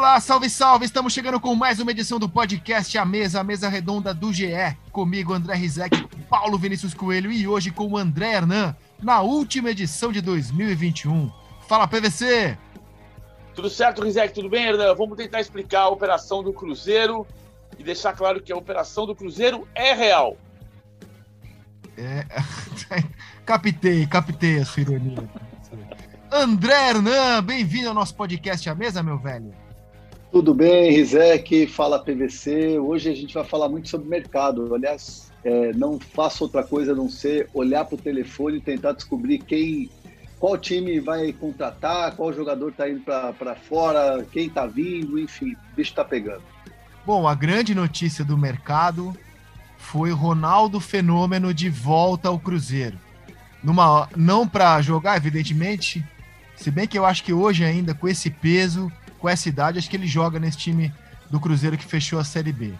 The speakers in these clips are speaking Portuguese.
Olá, salve, salve! Estamos chegando com mais uma edição do podcast A Mesa, a mesa redonda do GE. Comigo, André Rizek, Paulo Vinícius Coelho e hoje com o André Hernan, na última edição de 2021. Fala, PVC! Tudo certo, Rizek? Tudo bem, Hernan? Vamos tentar explicar a operação do Cruzeiro e deixar claro que a operação do Cruzeiro é real. É... captei, captei a sua ironia. André Hernan, bem-vindo ao nosso podcast A Mesa, meu velho. Tudo bem, Rizek, fala PVC. Hoje a gente vai falar muito sobre mercado. Aliás, é, não faço outra coisa a não ser olhar para o telefone e tentar descobrir quem, qual time vai contratar, qual jogador está indo para fora, quem está vindo, enfim, o bicho está pegando. Bom, a grande notícia do mercado foi Ronaldo Fenômeno de volta ao Cruzeiro. Numa, não para jogar, evidentemente, se bem que eu acho que hoje ainda, com esse peso, com essa idade, acho que ele joga nesse time do Cruzeiro que fechou a Série B.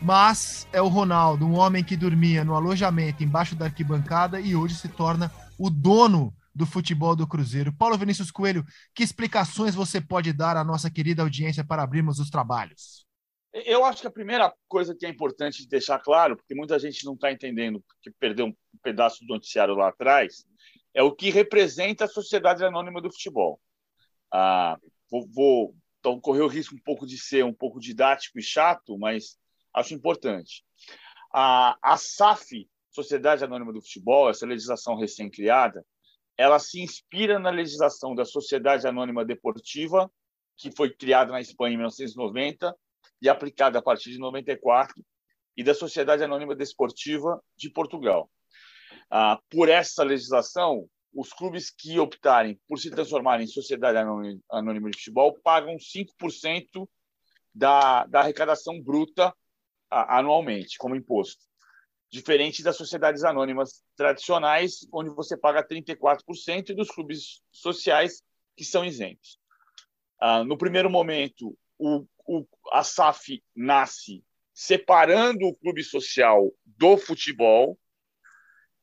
Mas é o Ronaldo, um homem que dormia no alojamento embaixo da arquibancada e hoje se torna o dono do futebol do Cruzeiro. Paulo Vinícius Coelho, que explicações você pode dar à nossa querida audiência para abrirmos os trabalhos? Eu acho que a primeira coisa que é importante deixar claro, porque muita gente não está entendendo, porque perdeu um pedaço do noticiário lá atrás, é o que representa a Sociedade Anônima do Futebol. Ah, vou, vou então correr o risco um pouco de ser um pouco didático e chato, mas acho importante. A, a SAF, Sociedade Anônima do Futebol, essa legislação recém-criada, ela se inspira na legislação da Sociedade Anônima Deportiva, que foi criada na Espanha em 1990 e aplicada a partir de 94, e da Sociedade Anônima Desportiva de Portugal. Ah, por essa legislação, os clubes que optarem por se transformarem em sociedade anônima de futebol pagam 5% da, da arrecadação bruta anualmente, como imposto. Diferente das sociedades anônimas tradicionais, onde você paga 34%, e dos clubes sociais, que são isentos. Ah, no primeiro momento, o, o, a SAF nasce separando o clube social do futebol,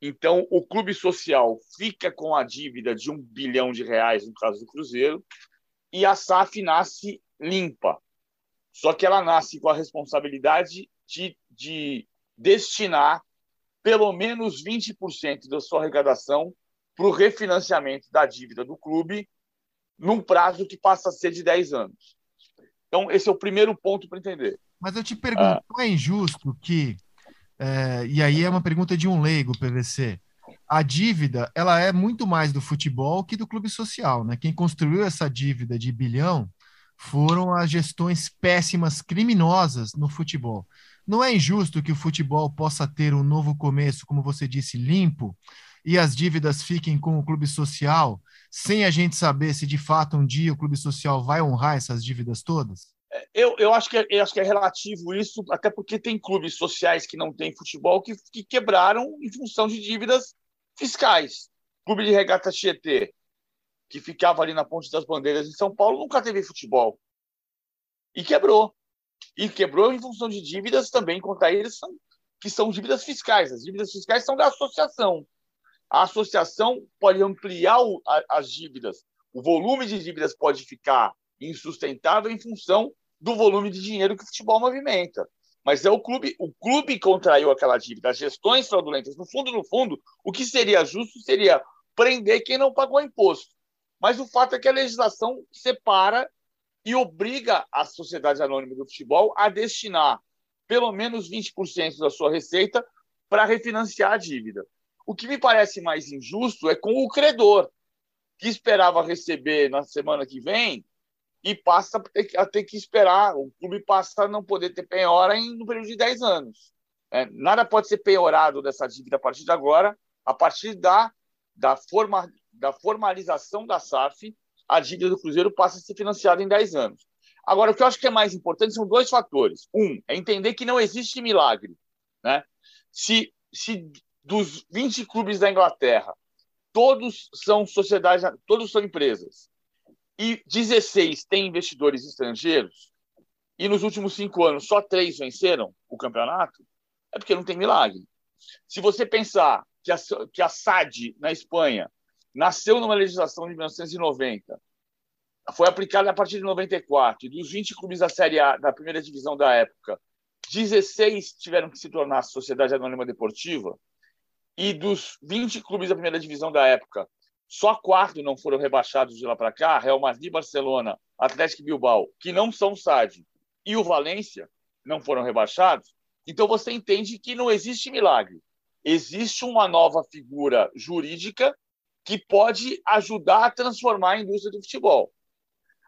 então, o clube social fica com a dívida de um bilhão de reais, no caso do Cruzeiro, e a SAF nasce limpa. Só que ela nasce com a responsabilidade de, de destinar pelo menos 20% da sua arrecadação para o refinanciamento da dívida do clube num prazo que passa a ser de 10 anos. Então, esse é o primeiro ponto para entender. Mas eu te pergunto, ah, não é injusto que é, e aí é uma pergunta de um leigo, PVC. A dívida, ela é muito mais do futebol que do clube social, né? Quem construiu essa dívida de bilhão foram as gestões péssimas, criminosas no futebol. Não é injusto que o futebol possa ter um novo começo, como você disse, limpo, e as dívidas fiquem com o clube social, sem a gente saber se de fato um dia o clube social vai honrar essas dívidas todas? Eu, eu, acho que é, eu acho que é relativo isso, até porque tem clubes sociais que não têm futebol que, que quebraram em função de dívidas fiscais. Clube de Regata Tietê, que ficava ali na Ponte das Bandeiras em São Paulo, nunca teve futebol. E quebrou. E quebrou em função de dívidas também contra eles, que são dívidas fiscais. As dívidas fiscais são da associação. A associação pode ampliar o, a, as dívidas. O volume de dívidas pode ficar insustentável em função do volume de dinheiro que o futebol movimenta. Mas é o clube, o clube contraiu aquela dívida, as gestões fraudulentas. No fundo, no fundo, o que seria justo seria prender quem não pagou imposto. Mas o fato é que a legislação separa e obriga a sociedade anônima do futebol a destinar pelo menos 20% da sua receita para refinanciar a dívida. O que me parece mais injusto é com o credor, que esperava receber na semana que vem e passa a ter que esperar, o clube passa a não poder ter penhora em, no período de 10 anos. É, nada pode ser penhorado dessa dívida a partir de agora, a partir da, da, forma, da formalização da SAF, a dívida do Cruzeiro passa a ser financiada em 10 anos. Agora, o que eu acho que é mais importante são dois fatores. Um, é entender que não existe milagre. Né? Se, se dos 20 clubes da Inglaterra, todos são sociedades, todos são empresas, e 16 têm investidores estrangeiros, e nos últimos cinco anos só três venceram o campeonato, é porque não tem milagre. Se você pensar que a, que a SAD, na Espanha, nasceu numa legislação de 1990 foi aplicada a partir de 94. E dos 20 clubes da Série A, da primeira divisão da época, 16 tiveram que se tornar Sociedade Anônima Deportiva. E dos 20 clubes da primeira divisão da época, só quatro não foram rebaixados de lá para cá: Real Madrid, Barcelona, Atlético Bilbao, que não são SAD, e o Valência não foram rebaixados. Então você entende que não existe milagre. Existe uma nova figura jurídica que pode ajudar a transformar a indústria do futebol.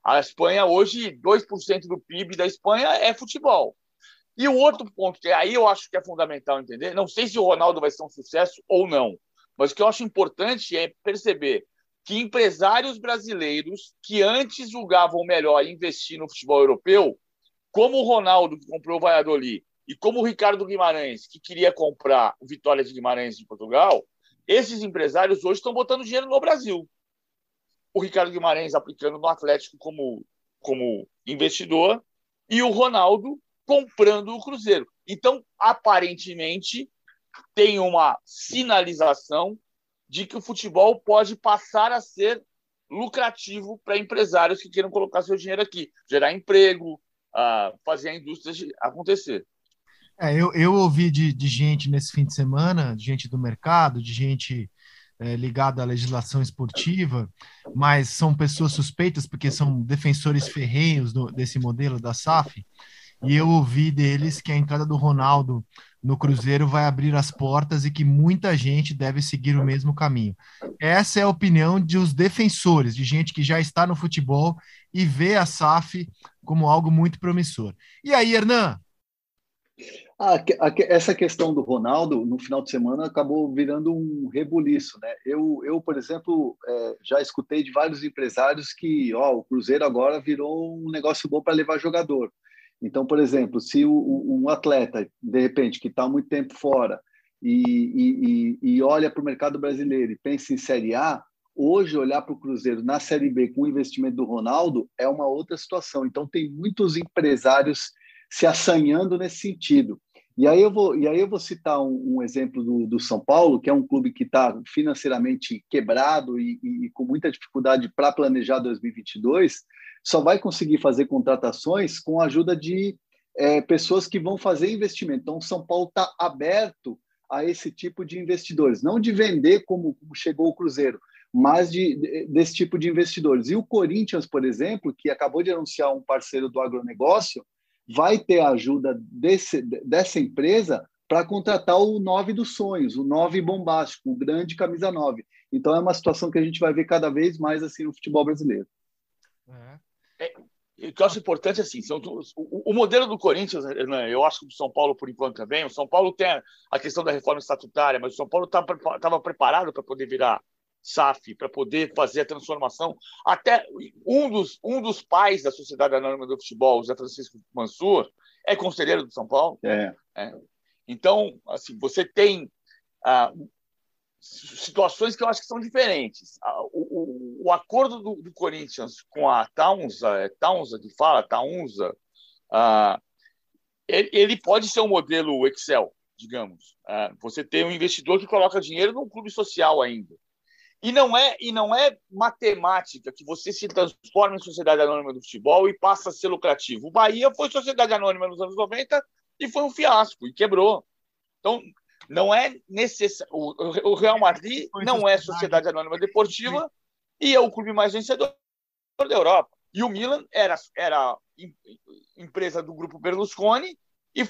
A Espanha, hoje, 2% do PIB da Espanha é futebol. E o outro ponto, que aí eu acho que é fundamental entender, não sei se o Ronaldo vai ser um sucesso ou não, mas o que eu acho importante é perceber que empresários brasileiros que antes julgavam melhor investir no futebol europeu, como o Ronaldo, que comprou o Valladolid, e como o Ricardo Guimarães, que queria comprar o Vitória de Guimarães de Portugal, esses empresários hoje estão botando dinheiro no Brasil. O Ricardo Guimarães aplicando no Atlético como, como investidor e o Ronaldo comprando o Cruzeiro. Então, aparentemente, tem uma sinalização de que o futebol pode passar a ser lucrativo para empresários que queiram colocar seu dinheiro aqui, gerar emprego, uh, fazer a indústria acontecer. É, eu, eu ouvi de, de gente nesse fim de semana, de gente do mercado, de gente é, ligada à legislação esportiva, mas são pessoas suspeitas porque são defensores ferrenhos do, desse modelo da SAF, e eu ouvi deles que a entrada do Ronaldo no Cruzeiro vai abrir as portas e que muita gente deve seguir o mesmo caminho. Essa é a opinião dos defensores, de gente que já está no futebol e vê a SAF como algo muito promissor. E aí, Hernan? Ah, essa questão do Ronaldo, no final de semana, acabou virando um rebuliço. Né? Eu, eu por exemplo, é, já escutei de vários empresários que ó, o Cruzeiro agora virou um negócio bom para levar jogador. Então, por exemplo, se o, um atleta, de repente, que está muito tempo fora e, e, e olha para o mercado brasileiro e pensa em Série A, hoje olhar para o Cruzeiro na Série B com o investimento do Ronaldo é uma outra situação. Então, tem muitos empresários se assanhando nesse sentido. E aí eu vou, e aí eu vou citar um, um exemplo do, do, São Paulo, que é um clube que está financeiramente quebrado e, e, e, com muita dificuldade para planejar 2022, só vai conseguir fazer contratações com a ajuda de é, pessoas que vão fazer investimento. Então, São Paulo está aberto a esse tipo de investidores, não de vender como, como chegou o Cruzeiro, mas de, desse tipo de investidores. E o Corinthians, por exemplo, que acabou de anunciar um parceiro do agronegócio, vai ter a ajuda desse, dessa empresa para contratar o nove dos sonhos, o nove bombástico, o grande camisa nove. Então é uma situação que a gente vai ver cada vez mais assim no futebol brasileiro. É. É, o que eu acho importante assim, são, o, o, modelo do Corinthians, né, eu acho que o São Paulo, por enquanto, também. O São Paulo tem a questão da reforma estatutária, mas o São Paulo estava tá, preparado para poder virar SAF, para poder fazer a transformação. Até um dos, um dos pais da Sociedade Anônima do Futebol, José Francisco Mansur, é conselheiro do São Paulo. É. É. Então, assim, você tem ah, situações que eu acho que são diferentes. O, o, o acordo do, do, Corinthians com a Taunza, é Taunza que fala, Taunza, uh, ele, ele, pode ser um modelo Excel, digamos. Uh, você tem um investidor que coloca dinheiro num clube social ainda. E não é e não é matemática que você se transforma em sociedade anônima do futebol e passa a ser lucrativo. O Bahia foi sociedade anônima nos anos 90 e foi um fiasco e quebrou. Então, não é necessário. O Real Madrid não é sociedade anônima deportiva e é o clube mais vencedor da Europa. E o Milan era, era empresa do grupo Berlusconi e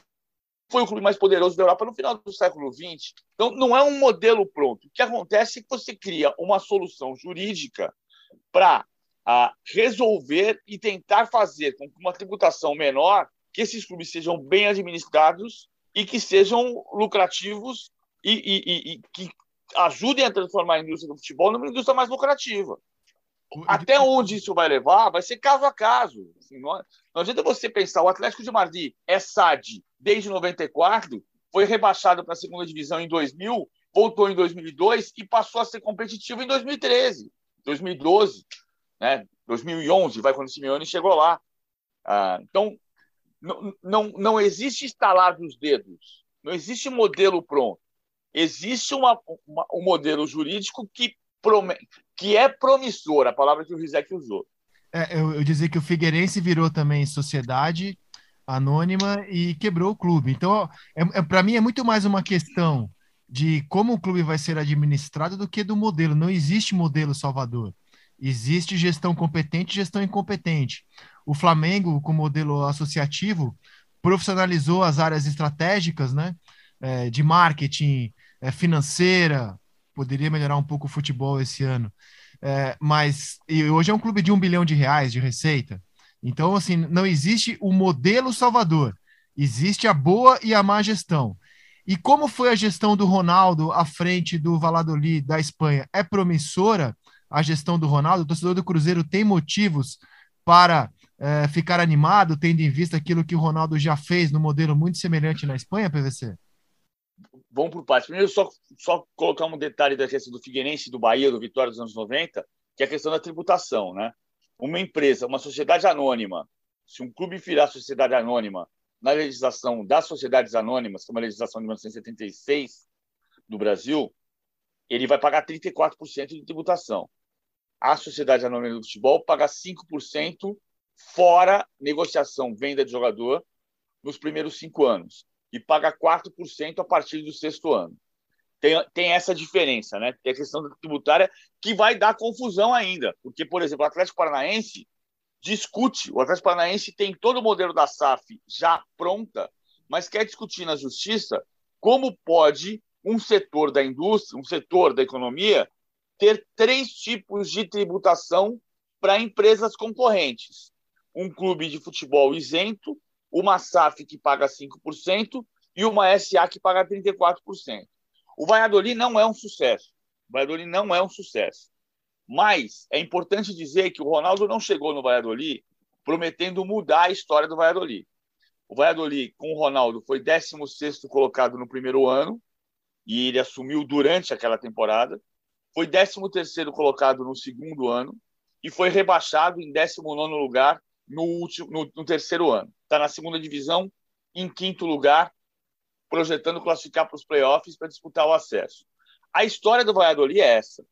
foi o clube mais poderoso da Europa no final do século XX. Então, não é um modelo pronto. O que acontece é que você cria uma solução jurídica para ah, resolver e tentar fazer com que uma tributação menor, que esses clubes sejam bem administrados e que sejam lucrativos e, e, e, e que ajudem a transformar a indústria do futebol numa indústria mais lucrativa. Até onde isso vai levar, vai ser caso a caso. Assim, não, não adianta você pensar, o Atlético de Madrid é SAD desde 94, foi rebaixado para a segunda divisão em 2000, voltou em 2002 e passou a ser competitivo em 2013, 2012, né? 2011, vai quando o Simeone chegou lá. Ah, então, não, não, não existe estalar dos dedos, não existe modelo pronto. Existe uma, uma, um modelo jurídico que, prome, que é promissor, a palavra que o Rizek usou. É, eu, eu dizer que o Figueirense virou também sociedade anônima e quebrou o clube. Então, é, é para mim é muito mais uma questão de como o clube vai ser administrado do que do modelo. Não existe modelo Salvador. Existe gestão competente e gestão incompetente. O Flamengo, com modelo associativo, profissionalizou as áreas estratégicas, né? É, de marketing, é, financeira, poderia melhorar um pouco o futebol esse ano. É, mas hoje é um clube de um bilhão de reais de receita. Então, assim, não existe o modelo Salvador, existe a boa e a má gestão. E como foi a gestão do Ronaldo à frente do Valladolid da Espanha? É promissora a gestão do Ronaldo? O torcedor do Cruzeiro tem motivos para é, ficar animado, tendo em vista aquilo que o Ronaldo já fez no modelo muito semelhante na Espanha, PVC? Vamos por partes. Primeiro, só, só colocar um detalhe da questão do Figueirense, do Bahia, do Vitória dos anos 90, que é a questão da tributação, né? Uma empresa, uma sociedade anônima, se um clube virar sociedade anônima na legislação das sociedades anônimas, que é uma legislação de 1976 do Brasil, ele vai pagar 34% de tributação. A sociedade anônima do futebol paga 5% fora negociação, venda de jogador nos primeiros cinco anos e paga 4% a partir do sexto ano. Tem, tem essa diferença, né? Tem a questão tributária que vai dar confusão ainda. Porque, por exemplo, o Atlético Paranaense discute, o Atlético Paranaense tem todo o modelo da SAF já pronta, mas quer discutir na justiça como pode um setor da indústria, um setor da economia, ter três tipos de tributação para empresas concorrentes. Um clube de futebol isento, uma SAF que paga 5% e uma SA que paga 34%. O Valladolid não é um sucesso. O Valladolid não é um sucesso. Mas é importante dizer que o Ronaldo não chegou no Valladolid prometendo mudar a história do Valladolid. O Valladolid, com o Ronaldo, foi 16 colocado no primeiro ano e ele assumiu durante aquela temporada. Foi 13 colocado no segundo ano e foi rebaixado em 19 lugar no, último, no, no terceiro ano. Está na segunda divisão, em quinto lugar, projetando classificar para os playoffs para disputar o acesso. A história do Valladolid é essa.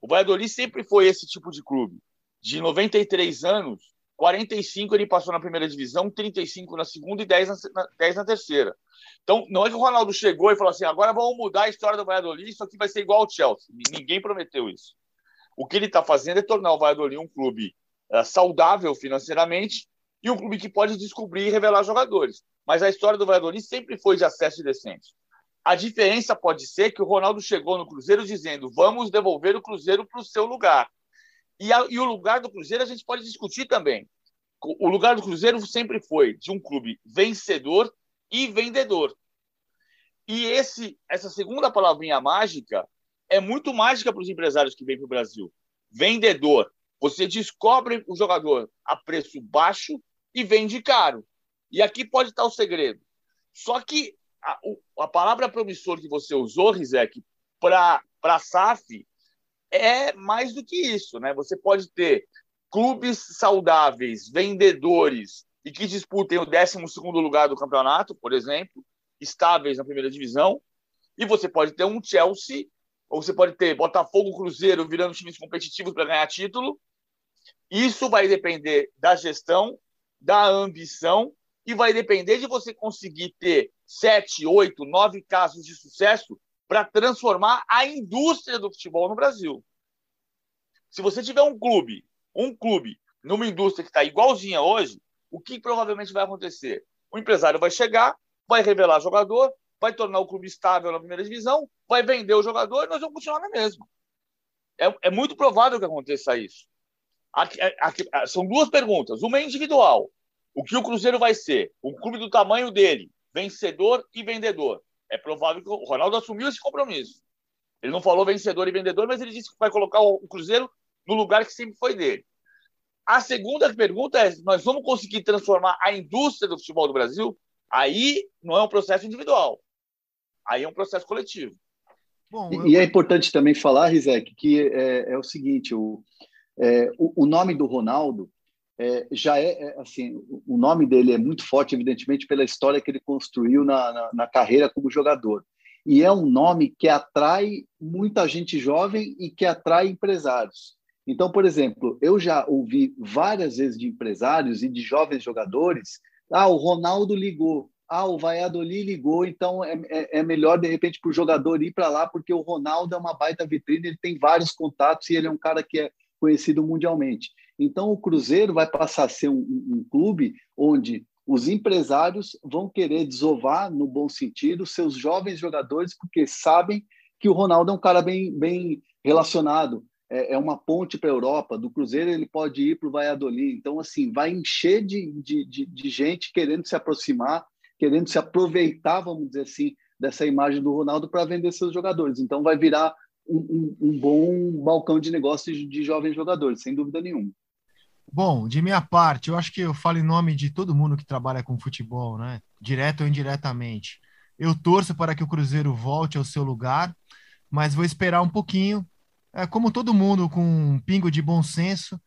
O Valladolid sempre foi esse tipo de clube. De 93 anos, 45 ele passou na primeira divisão, 35 na segunda e 10 na, 10 na terceira. Então, não é que o Ronaldo chegou e falou assim: agora vamos mudar a história do Valladolid, isso aqui vai ser igual ao Chelsea. Ninguém prometeu isso. O que ele está fazendo é tornar o Valladolid um clube uh, saudável financeiramente e um clube que pode descobrir e revelar jogadores. Mas a história do Valladolid sempre foi de acesso e descenso. A diferença pode ser que o Ronaldo chegou no Cruzeiro dizendo: vamos devolver o Cruzeiro para o seu lugar. E, a, e o lugar do Cruzeiro a gente pode discutir também. O lugar do Cruzeiro sempre foi de um clube vencedor e vendedor. E esse, essa segunda palavrinha mágica é muito mágica para os empresários que vêm para o Brasil. Vendedor. Você descobre o jogador a preço baixo e vende caro. E aqui pode estar o segredo. Só que a, a palavra promissor que você usou, Rizek, para a SAF é mais do que isso. Né? Você pode ter clubes saudáveis, vendedores e que disputem o 12 lugar do campeonato, por exemplo, estáveis na primeira divisão, e você pode ter um Chelsea, ou você pode ter Botafogo Cruzeiro virando times competitivos para ganhar título. Isso vai depender da gestão da ambição e vai depender de você conseguir ter sete, oito, nove casos de sucesso para transformar a indústria do futebol no Brasil. Se você tiver um clube, um clube numa indústria que está igualzinha hoje, o que provavelmente vai acontecer? O empresário vai chegar, vai revelar jogador, vai tornar o clube estável na primeira divisão, vai vender o jogador e nós vamos continuar na mesma. É, é muito provável que aconteça isso. Aqui, aqui, são duas perguntas. Uma é individual. O que o Cruzeiro vai ser? Um clube do tamanho dele, vencedor e vendedor. É provável que o Ronaldo assumiu esse compromisso. Ele não falou vencedor e vendedor, mas ele disse que vai colocar o Cruzeiro no lugar que sempre foi dele. A segunda pergunta é: nós vamos conseguir transformar a indústria do futebol do Brasil? Aí não é um processo individual. Aí é um processo coletivo. Bom, eu... E é importante também falar, Rizek, que é, é o seguinte: o, é, o, o, nome do Ronaldo é, já é, é, assim, o nome dele é muito forte, evidentemente, pela história que ele construiu na, na, na, carreira como jogador. E é um nome que atrai muita gente jovem e que atrai empresários. Então, por exemplo, eu já ouvi várias vezes de empresários e de jovens jogadores: ah, o Ronaldo ligou, ah, o Valladolid ligou, então é, é, é melhor de repente para o jogador ir para lá, porque o Ronaldo é uma baita vitrine, ele tem vários contatos e ele é um cara que é conhecido mundialmente. Então, o Cruzeiro vai passar a ser um, um clube onde os empresários vão querer desovar, no bom sentido, seus jovens jogadores, porque sabem que o Ronaldo é um cara bem, bem relacionado, é, é uma ponte para a Europa. Do Cruzeiro ele pode ir para o Valladolid. Então, assim, vai encher de, de, de, de gente querendo se aproximar, querendo se aproveitar, vamos dizer assim, dessa imagem do Ronaldo para vender seus jogadores. Então, vai virar um, um, um bom balcão de negócios de jovens jogadores, sem dúvida nenhuma. Bom, de minha parte, eu acho que eu falo em nome de todo mundo que trabalha com futebol, né? Direto ou indiretamente. Eu torço para que o Cruzeiro volte ao seu lugar, mas vou esperar um pouquinho, é, como todo mundo, com um pingo de bom senso,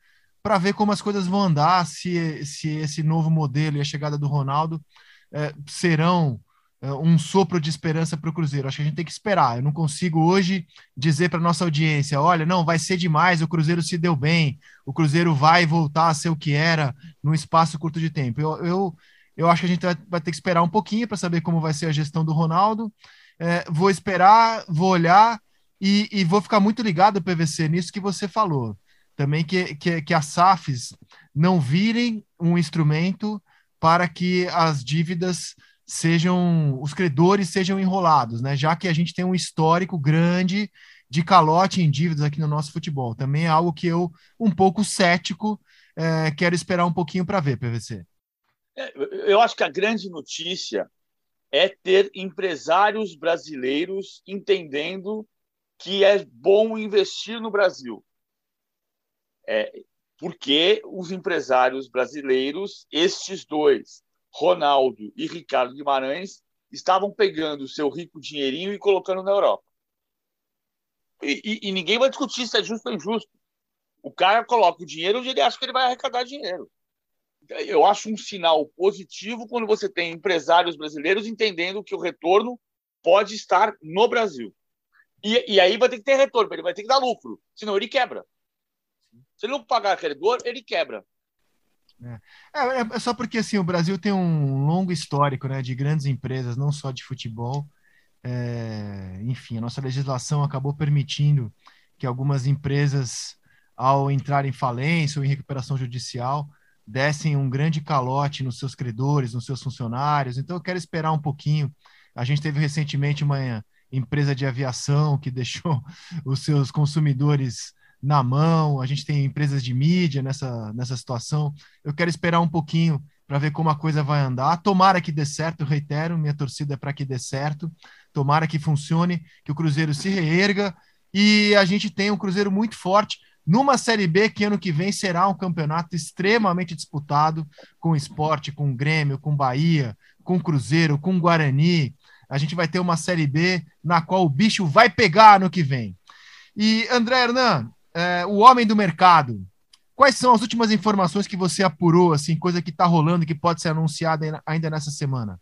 para ver como as coisas vão andar, se, se esse novo modelo e a chegada do Ronaldo é, serão um sopro de esperança para o Cruzeiro. Acho que a gente tem que esperar. Eu não consigo hoje dizer para nossa audiência: olha, não, vai ser demais, o Cruzeiro se deu bem, o Cruzeiro vai voltar a ser o que era num espaço curto de tempo. Eu, eu, eu acho que a gente vai ter que esperar um pouquinho para saber como vai ser a gestão do Ronaldo. É, vou esperar, vou olhar e, e, vou ficar muito ligado, PVC, nisso que você falou. Também que, que, que as SAFs não virem um instrumento para que as dívidas sejam os credores sejam enrolados, né? Já que a gente tem um histórico grande de calote em dívidas aqui no nosso futebol. Também é algo que eu, um pouco cético, é, quero esperar um pouquinho para ver, PVC. É, eu acho que a grande notícia é ter empresários brasileiros entendendo que é bom investir no Brasil. É, porque os empresários brasileiros, estes dois, Ronaldo e Ricardo Guimarães estavam pegando o seu rico dinheirinho e colocando na Europa. E, e, e, ninguém vai discutir se é justo ou injusto. O cara coloca o dinheiro onde ele acha que ele vai arrecadar dinheiro. Eu acho um sinal positivo quando você tem empresários brasileiros entendendo que o retorno pode estar no Brasil. E, e aí vai ter que ter retorno, ele vai ter que dar lucro, senão ele quebra. Se ele não pagar credor, ele quebra. É. é. É, só porque assim, o Brasil tem um longo histórico né, de grandes empresas, não só de futebol. É, enfim, a nossa legislação acabou permitindo que algumas empresas, ao entrar em falência ou em recuperação judicial, dessem um grande calote nos seus credores, nos seus funcionários. Então, eu quero esperar um pouquinho. A gente teve recentemente uma empresa de aviação que deixou os seus consumidores na mão, a gente tem empresas de mídia nessa, nessa situação. Eu quero esperar um pouquinho para ver como a coisa vai andar. Tomara que dê certo, reitero, minha torcida é para que dê certo. Tomara que funcione, que o Cruzeiro se reerga e a gente tenha um Cruzeiro muito forte numa Série B que ano que vem será um campeonato extremamente disputado com esporte, com Grêmio, com Bahia, com Cruzeiro, com Guarani. A gente vai ter uma Série B na qual o bicho vai pegar no que vem. E André Hernan, é, o homem do mercado. Quais são as últimas informações que você apurou, assim, coisa que está rolando que pode ser anunciada ainda nessa semana?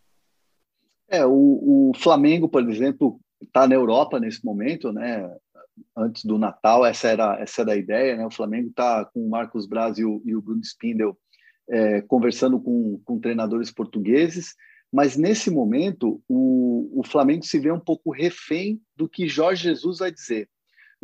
É, o, o Flamengo, por exemplo, está na Europa nesse momento, né? Antes do Natal, essa era, essa era a ideia, né? O Flamengo está com o Marcos Braz e o, e o Bruno Spindel é, conversando com, com treinadores portugueses, mas nesse momento o, o Flamengo se vê um pouco refém do que Jorge Jesus vai dizer.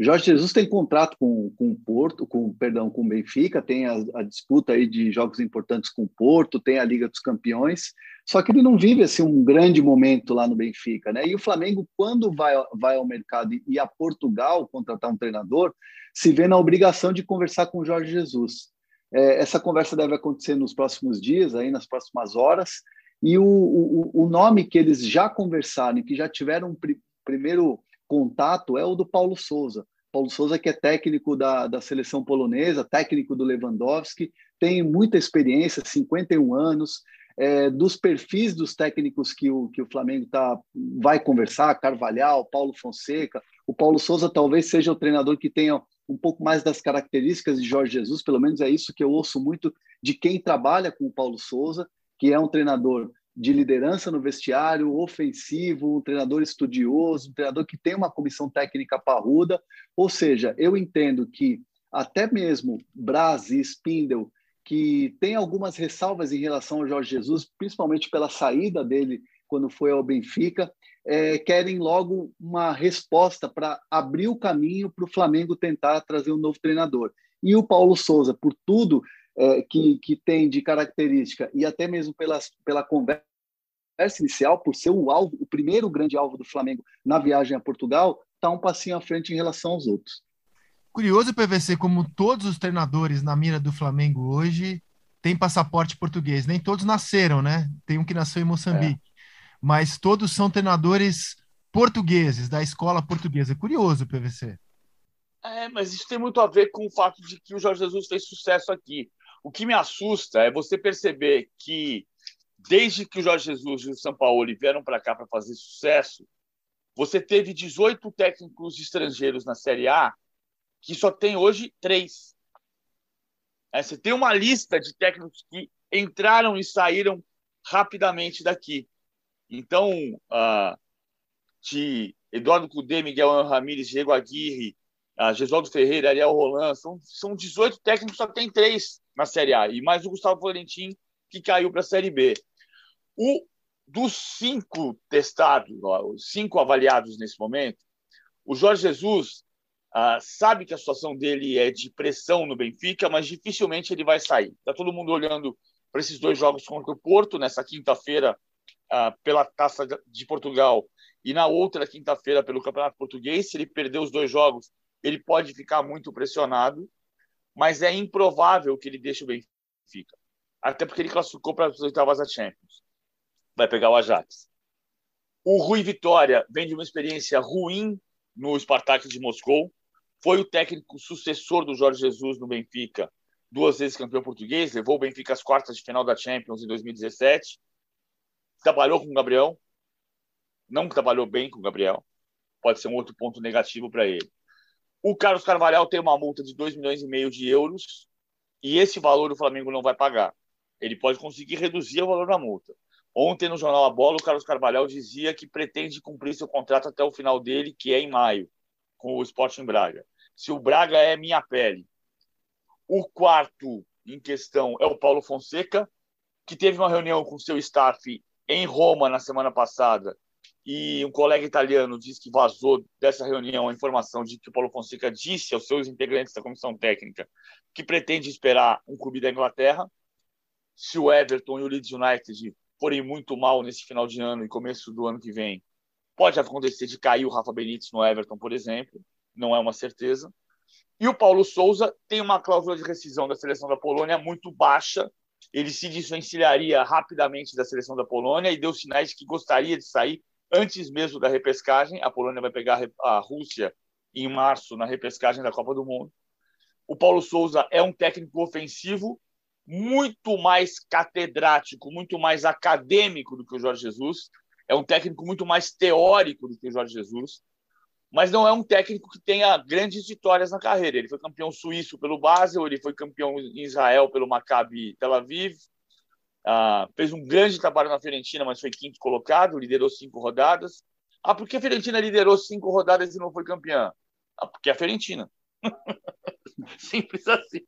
Jorge Jesus tem contrato com, com o Porto, com perdão, com o Benfica, tem a, a, disputa aí de jogos importantes com o Porto, tem a Liga dos Campeões, só que ele não vive assim um grande momento lá no Benfica, né? E o Flamengo, quando vai, vai ao mercado e a Portugal contratar um treinador, se vê na obrigação de conversar com o Jorge Jesus. É, essa conversa deve acontecer nos próximos dias, aí nas próximas horas, e o, o, o nome que eles já conversaram que já tiveram um pr primeiro contato é o do Paulo Souza. Paulo Souza, que é técnico da, da seleção polonesa, técnico do Lewandowski, tem muita experiência, 51 anos, é, dos perfis dos técnicos que o, que o Flamengo tá, vai conversar, Carvalhal, Paulo Fonseca. O Paulo Souza talvez seja o treinador que tenha um pouco mais das características de Jorge Jesus, pelo menos é isso que eu ouço muito de quem trabalha com o Paulo Souza, que é um treinador de liderança no vestiário, ofensivo, um treinador estudioso, um treinador que tem uma comissão técnica parruda. Ou seja, eu entendo que até mesmo Braz e Spindle, que tem algumas ressalvas em relação ao Jorge Jesus, principalmente pela saída dele quando foi ao Benfica, é, querem logo uma resposta para abrir o caminho para o Flamengo tentar trazer um novo treinador. E o Paulo Souza, por tudo é, que, que tem de característica e até mesmo pelas, pela conversa inicial, por ser o alvo, o primeiro grande alvo do Flamengo na viagem a Portugal, está um passinho à frente em relação aos outros. Curioso, PVC, como todos os treinadores na mira do Flamengo hoje têm passaporte português. Nem todos nasceram, né? Tem um que nasceu em Moçambique. É. Mas todos são treinadores portugueses, da escola portuguesa. Curioso, PVC. É, mas isso tem muito a ver com o fato de que o Jorge Jesus fez sucesso aqui. O que me assusta é você perceber que, desde que o Jorge Jesus e o São Paulo vieram para cá para fazer sucesso, você teve 18 técnicos estrangeiros na Série A que só tem hoje três. É, você tem uma lista de técnicos que entraram e saíram rapidamente daqui. Então, uh, de Eduardo Cudê, Miguel Ramírez, Diego Aguirre, uh, Gesualdo Ferreira, Ariel Roland, são, são 18 técnicos, só tem três na Série A, e mais o Gustavo Florentin, que caiu para a Série B. Dos cinco testados, os cinco avaliados nesse momento, o Jorge Jesus Uh, sabe que a situação dele é de pressão no Benfica, mas dificilmente ele vai sair. Está todo mundo olhando para esses dois jogos contra o Porto, nessa quinta-feira, uh, pela Taça de Portugal, e na outra quinta-feira, pelo Campeonato Português. Se ele perder os dois jogos, ele pode ficar muito pressionado, mas é improvável que ele deixe o Benfica. Até porque ele classificou para as oitavas da Champions. Vai pegar o Ajax. O Rui Vitória vem de uma experiência ruim no Spartak de Moscou foi o técnico sucessor do Jorge Jesus no Benfica, duas vezes campeão português, levou o Benfica às quartas de final da Champions em 2017. Trabalhou com o Gabriel, não trabalhou bem com o Gabriel, pode ser um outro ponto negativo para ele. O Carlos Carvalhal tem uma multa de 2 milhões e meio de euros e esse valor o Flamengo não vai pagar. Ele pode conseguir reduzir o valor da multa. Ontem, no Jornal A Bola, o Carlos Carvalhal dizia que pretende cumprir seu contrato até o final dele, que é em maio com o Sporting Braga. Se o Braga é minha pele. O quarto em questão é o Paulo Fonseca, que teve uma reunião com seu staff em Roma na semana passada e um colega italiano disse que vazou dessa reunião a informação de que o Paulo Fonseca disse aos seus integrantes da comissão técnica que pretende esperar um clube da Inglaterra. Se o Everton e o Leeds United forem muito mal nesse final de ano e começo do ano que vem, Pode acontecer de cair o Rafa Benítez no Everton, por exemplo, não é uma certeza. E o Paulo Souza tem uma cláusula de rescisão da seleção da Polônia muito baixa. Ele se desvencilharia rapidamente da seleção da Polônia e deu sinais de que gostaria de sair antes mesmo da repescagem. A Polônia vai pegar a Rússia em março na repescagem da Copa do Mundo. O Paulo Souza é um técnico ofensivo muito mais catedrático, muito mais acadêmico do que o Jorge Jesus é um técnico muito mais teórico do que o Jorge Jesus, mas não é um técnico que tenha grandes vitórias na carreira. Ele foi campeão suíço pelo Basel, ele foi campeão em Israel pelo Maccabi Tel Aviv, uh, fez um grande trabalho na Fiorentina, mas foi quinto colocado, liderou cinco rodadas. Ah, por que a Fiorentina liderou cinco rodadas e não foi campeã? Ah, porque é a Fiorentina. Simples assim.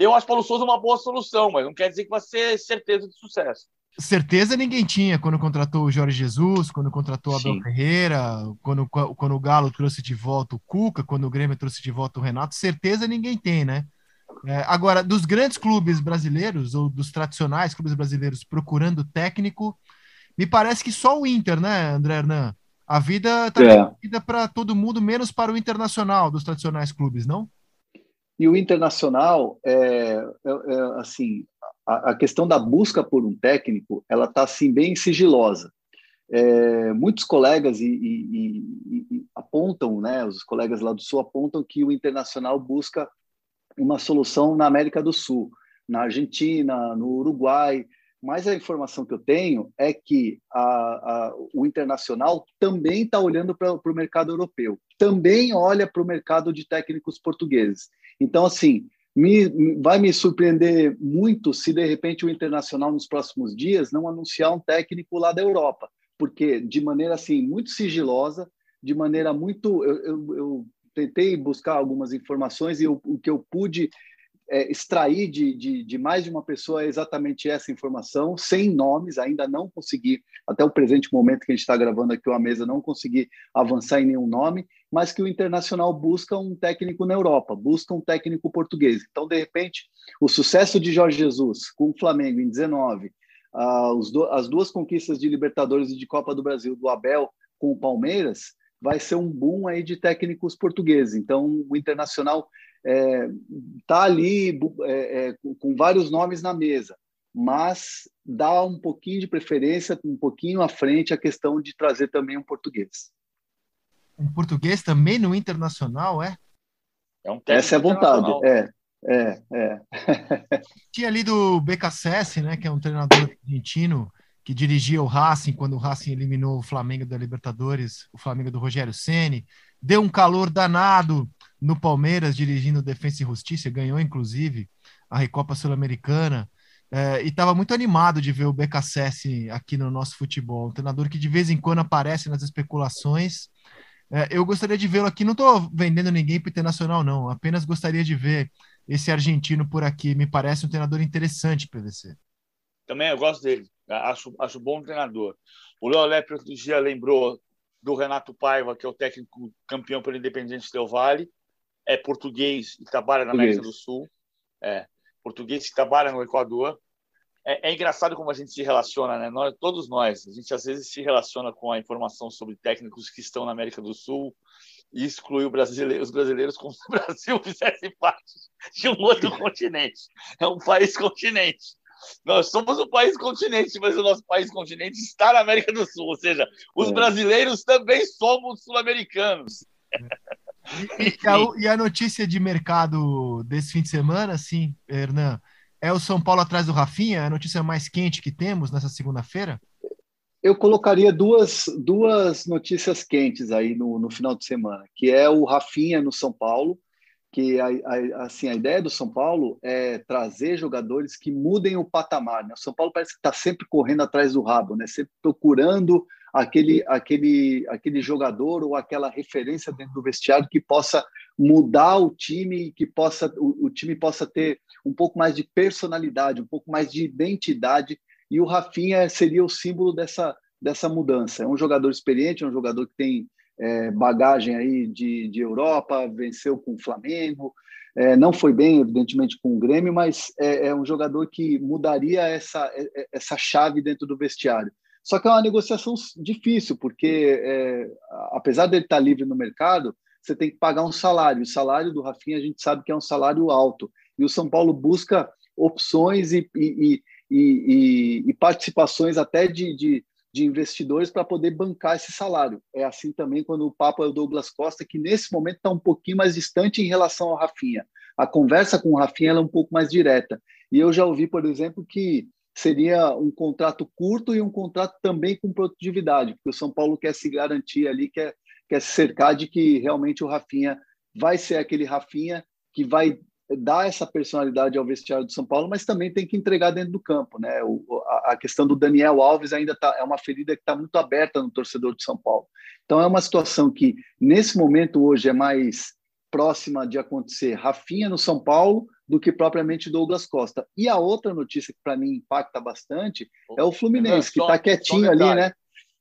Eu acho Paulo Souza uma boa solução, mas não quer dizer que vai ser certeza de sucesso certeza ninguém tinha quando contratou o Jorge Jesus, quando contratou o Abel Ferreira, quando, quando o Galo trouxe de volta o Cuca, quando o Grêmio trouxe de volta o Renato, certeza ninguém tem, né? É, agora, dos grandes clubes brasileiros, ou dos tradicionais clubes brasileiros procurando técnico, me parece que só o Inter, né, André Hernan? A vida está é. para todo mundo, menos para o internacional dos tradicionais clubes, não? E o internacional, é, é, é assim, a, a questão da busca por um técnico, ela está assim bem sigilosa. É, muitos colegas e, e, e, apontam, né, os colegas lá do Sul apontam que o internacional busca uma solução na América do Sul, na Argentina, no Uruguai, mas a informação que eu tenho é que a, a, o internacional também está olhando para o mercado europeu, também olha para o mercado de técnicos portugueses. Então, assim, me, vai me surpreender muito se de repente o Internacional nos próximos dias não anunciar um técnico lá da Europa, porque de maneira assim muito sigilosa, de maneira muito eu, eu, eu tentei buscar algumas informações e eu, o que eu pude é, extrair de, de, de, mais de uma pessoa exatamente essa informação, sem nomes, ainda não consegui, até o presente momento que a gente está gravando aqui a mesa, não consegui avançar em nenhum nome, mas que o Internacional busca um técnico na Europa, busca um técnico português. Então, de repente, o sucesso de Jorge Jesus com o Flamengo em 19, uh, do, as duas conquistas de Libertadores e de Copa do Brasil do Abel com o Palmeiras, vai ser um boom aí de técnicos portugueses. Então, o Internacional está é, tá ali é, é, com vários nomes na mesa, mas dá um pouquinho de preferência, um pouquinho à frente a questão de trazer também um português. Um português também no internacional, é? é um Essa é a vontade, é. É, é. Tinha ali do BKSS, né, que é um treinador argentino que dirigia o Racing quando o Racing eliminou o Flamengo da Libertadores, o Flamengo do Rogério Ceni, deu um calor danado no Palmeiras, dirigindo Defensa e Justiça, ganhou inclusive a Recopa Sul-Americana. É, e estava muito animado de ver o BKSS aqui no nosso futebol, um treinador que de vez em quando aparece nas especulações. É, eu gostaria de vê-lo aqui, não estou vendendo ninguém para o Internacional, não, apenas gostaria de ver esse argentino por aqui. Me parece um treinador interessante, PVC. Também eu gosto dele, acho, acho bom treinador. O Léo Lepre outro dia lembrou do Renato Paiva, que é o técnico campeão pelo Independente Del Vale é português e trabalha na América do Sul, é português que trabalha no Equador. É, é, engraçado como a gente se relaciona, né? Nós, todos nós, a gente às vezes se relaciona com a informação sobre técnicos que estão na América do Sul e exclui brasileiro, os brasileiros como se o Brasil fizesse parte de um outro continente. É um país continente. Nós somos um país continente, mas o nosso país continente está na América do Sul, ou seja, os é. brasileiros também somos sul-americanos. E a, e a, notícia de mercado desse fim de semana, sim, Hernan, é o São Paulo atrás do Rafinha? É a notícia mais quente que temos nessa segunda-feira? Eu colocaria duas, duas notícias quentes aí no, no final de semana, que é o Rafinha no São Paulo, que a, a, assim, a ideia do São Paulo é trazer jogadores que mudem o patamar. Né? O São Paulo parece que está sempre correndo atrás do rabo, né? sempre procurando aquele, aquele, aquele jogador ou aquela referência dentro do vestiário que possa mudar o time, que possa o, o time possa ter um pouco mais de personalidade, um pouco mais de identidade. E o Rafinha seria o símbolo dessa, dessa mudança. É um jogador experiente, é um jogador que tem é, bagagem aí de, de Europa, venceu com o Flamengo, é, não foi bem, evidentemente, com o Grêmio, mas é, é, um jogador que mudaria essa, é, essa chave dentro do vestiário. Só que é uma negociação difícil, porque é, apesar dele estar livre no mercado, você tem que pagar um salário. O salário do Rafinha a gente sabe que é um salário alto. E o São Paulo busca opções e, e, e, e participações até de, de, de investidores para poder bancar esse salário. É assim também quando o Papa é o Douglas Costa, que nesse momento está um pouquinho mais distante em relação ao Rafinha. A conversa com o Rafinha é um pouco mais direta. E eu já ouvi, por exemplo, que seria um contrato curto e um contrato também com produtividade, porque o São Paulo quer se garantir ali, quer, quer se cercar de que realmente o Rafinha vai ser aquele Rafinha que vai dar essa personalidade ao vestiário do São Paulo, mas também tem que entregar dentro do campo, né? O, a, a, questão do Daniel Alves ainda tá, é uma ferida que está muito aberta no torcedor de São Paulo. Então é uma situação que nesse momento hoje é mais próxima de acontecer Rafinha no São Paulo do que propriamente Douglas Costa. E a outra notícia que para mim impacta bastante é o Fluminense, que está quietinho ali, né?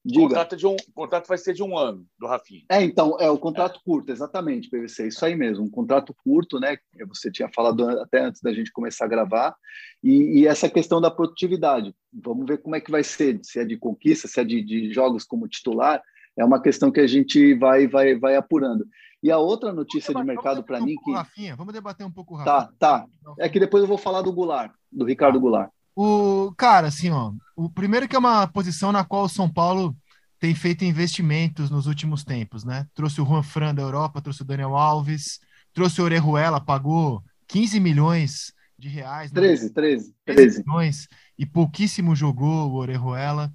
Diga. O contrato, de um, o contrato vai ser de um ano, do Rafinha. É, então, é o contrato é. curto, exatamente, PVC, isso aí mesmo, um contrato curto, né? Você tinha falado até antes da gente começar a gravar, e, e essa questão da produtividade. Vamos ver como é que vai ser, se é de conquista, se é de, de jogos como titular, é uma questão que a gente vai, vai, vai apurando. E a outra notícia de mercado para mim que. Rafinha, vamos debater um pouco o Rafinha. Tá, tá. É que depois eu vou falar do Goulart, do Ricardo tá. Goulart. O cara, assim, ó, o primeiro que é uma posição na qual o São Paulo tem feito investimentos nos últimos tempos, né? Trouxe o Juan Fran da Europa, trouxe o Daniel Alves, trouxe o Orejuela, pagou 15 milhões de reais. 13, né? 13, 13. milhões e pouquíssimo jogou o Orejuela.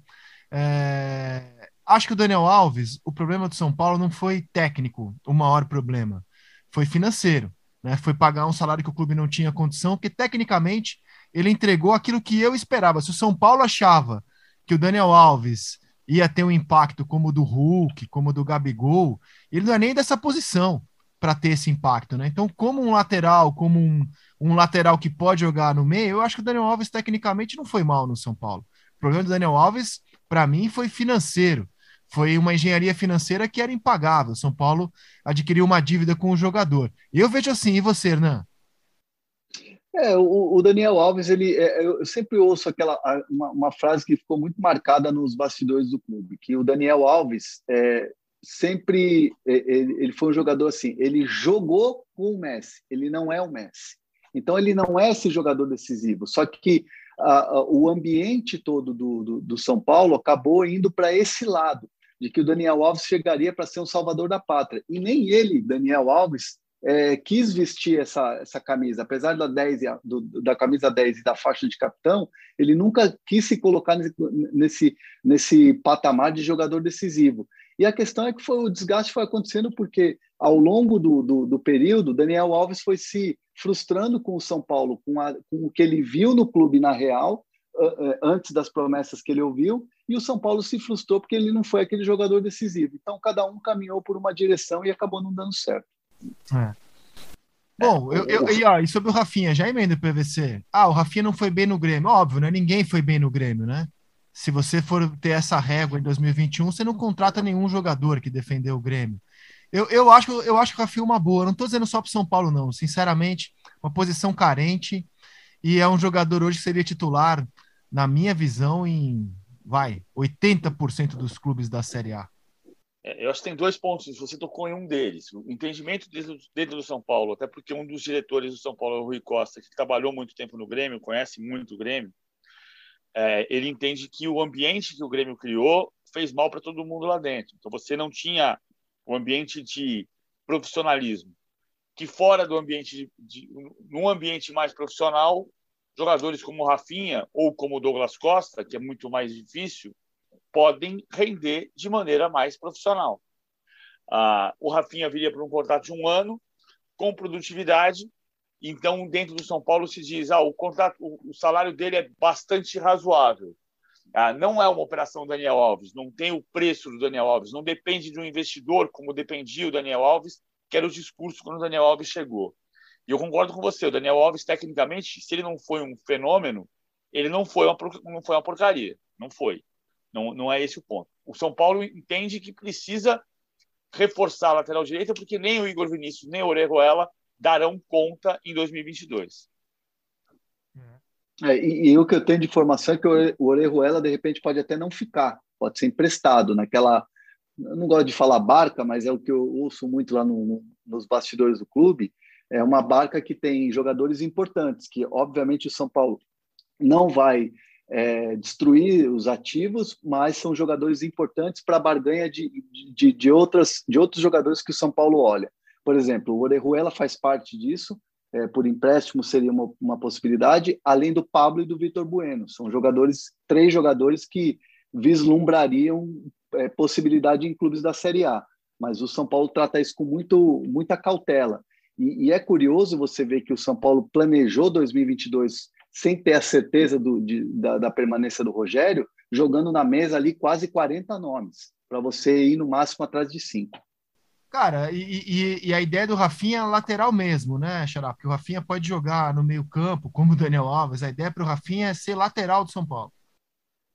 É, Acho que o Daniel Alves, o problema do São Paulo não foi técnico, o maior problema. Foi financeiro. Né? Foi pagar um salário que o clube não tinha condição, porque tecnicamente ele entregou aquilo que eu esperava. Se o São Paulo achava que o Daniel Alves ia ter um impacto como o do Hulk, como o do Gabigol, ele não é nem dessa posição. para ter esse impacto, né? Então, como um lateral, como um, um lateral que pode jogar no meio, eu acho que o Daniel Alves tecnicamente não foi mal no São Paulo. O problema do Daniel Alves, para mim, foi financeiro. Foi uma engenharia financeira que era impagável. São Paulo adquiriu uma dívida com o jogador. Eu vejo assim, e você, Hernan? É, o, o, Daniel Alves, ele, é, eu sempre ouço aquela uma, uma, frase que ficou muito marcada nos bastidores do clube, que o Daniel Alves é, sempre é, ele, ele, foi um jogador assim, ele jogou com o Messi, ele não é o Messi. Então ele não é esse jogador decisivo. Só que a, a, o ambiente todo do, do, do São Paulo acabou indo para esse lado de que o Daniel Alves chegaria para ser um salvador da pátria. E nem ele, Daniel Alves, é, quis vestir essa, essa camisa. Apesar da, 10, do, da camisa 10 e da faixa de capitão, ele nunca quis se colocar nesse, nesse, nesse patamar de jogador decisivo. E a questão é que foi, o desgaste foi acontecendo porque, ao longo do, do, do período, Daniel Alves foi se frustrando com o São Paulo, com, a, com o que ele viu no clube na real, antes das promessas que ele ouviu, e o São Paulo se frustrou porque ele não foi aquele jogador decisivo. Então, cada um caminhou por uma direção e acabou não dando certo. É. Bom, eu, eu, e, ó, e sobre o Rafinha, já emenda o PVC. Ah, o Rafinha não foi bem no Grêmio. Óbvio, né? Ninguém foi bem no Grêmio, né? Se você for ter essa régua em 2021, você não contrata nenhum jogador que defendeu o Grêmio. Eu, eu, acho, eu acho que o Rafinha é uma boa. não estou dizendo só para São Paulo, não. Sinceramente, uma posição carente. E é um jogador hoje que seria titular, na minha visão, em vai, 80% dos clubes da Série A. É, eu acho que tem dois pontos, você tocou em um deles. O entendimento dentro do São Paulo, até porque um dos diretores do São Paulo, o Rui Costa, que trabalhou muito tempo no Grêmio, conhece muito o Grêmio, é, ele entende que o ambiente que o Grêmio criou fez mal para todo mundo lá dentro. Então você não tinha um ambiente de profissionalismo, que fora do ambiente, de, de, num ambiente mais profissional, jogadores como Rafinha ou como Douglas Costa, que é muito mais difícil, podem render de maneira mais profissional. Ah, o Rafinha viria para um contrato de um ano, com produtividade, então dentro do São Paulo se diz ah, o, contrato, o, o salário dele é bastante razoável. Ah, não é uma operação Daniel Alves, não tem o preço do Daniel Alves, não depende de um investidor como dependia o Daniel Alves, que era o discurso quando o Daniel Alves chegou. E eu concordo com você, o Daniel Alves, tecnicamente, se ele não foi um fenômeno, ele não foi uma, não foi uma porcaria. Não foi. Não, não é esse o ponto. O São Paulo entende que precisa reforçar a lateral direita, porque nem o Igor Vinícius, nem o Orejuela darão conta em 2022. É, e, e, o que eu tenho de informação é que o Orejuela, de repente, pode até não ficar, pode ser emprestado naquela. Eu não gosto de falar barca, mas é o que eu ouço muito lá no, no, nos bastidores do clube é uma barca que tem jogadores importantes, que obviamente o São Paulo não vai é, destruir os ativos, mas são jogadores importantes para a barganha de, de, de, outras, de outros jogadores que o São Paulo olha. Por exemplo, o Orejuela faz parte disso, é, por empréstimo seria uma, uma possibilidade, além do Pablo e do Vitor Bueno. São jogadores, três jogadores que vislumbrariam é, possibilidade em clubes da Série A. Mas o São Paulo trata isso com muito, muita cautela. E, e, é curioso você ver que o São Paulo planejou 2022 sem ter a certeza do, de, da, da, permanência do Rogério, jogando na mesa ali quase 40 nomes, para você ir no máximo atrás de cinco. Cara, e, e, e, a ideia do Rafinha é lateral mesmo, né, Xará? Porque o Rafinha pode jogar no meio-campo, como o Daniel Alves. A ideia para o Rafinha é ser lateral do São Paulo.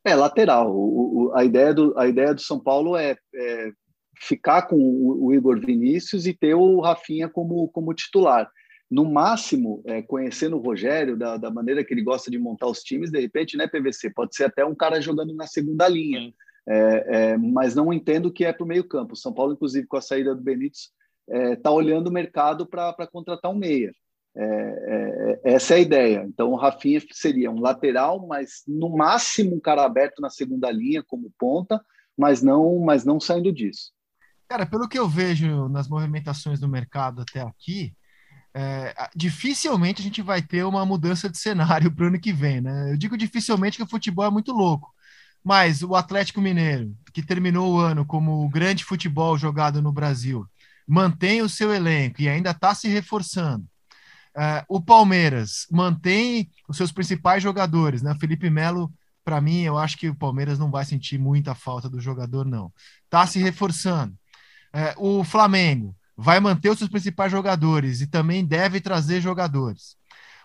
É, lateral. O, o, a, ideia do, a ideia do São Paulo é, é ficar com o, Igor Vinícius e ter o Rafinha como, como titular. No máximo, é, conhecendo o Rogério, da, da, maneira que ele gosta de montar os times, de repente, né, PVC? Pode ser até um cara jogando na segunda linha. É, é, mas não entendo que é para o meio-campo. São Paulo, inclusive, com a saída do Benítez, está é, olhando o mercado para contratar um meia. É, é, essa é a ideia. Então, o Rafinha seria um lateral, mas no máximo um cara aberto na segunda linha como ponta, mas não, mas não saindo disso. Cara, pelo que eu vejo nas movimentações do mercado até aqui, é, dificilmente a gente vai ter uma mudança de cenário para o ano que vem, né? Eu digo dificilmente que o futebol é muito louco, mas o Atlético Mineiro, que terminou o ano como o grande futebol jogado no Brasil, mantém o seu elenco e ainda está se reforçando. É, o Palmeiras mantém os seus principais jogadores, né? Felipe Melo, para mim, eu acho que o Palmeiras não vai sentir muita falta do jogador, não. Está se reforçando. É, o Flamengo vai manter os seus principais jogadores e também deve trazer jogadores.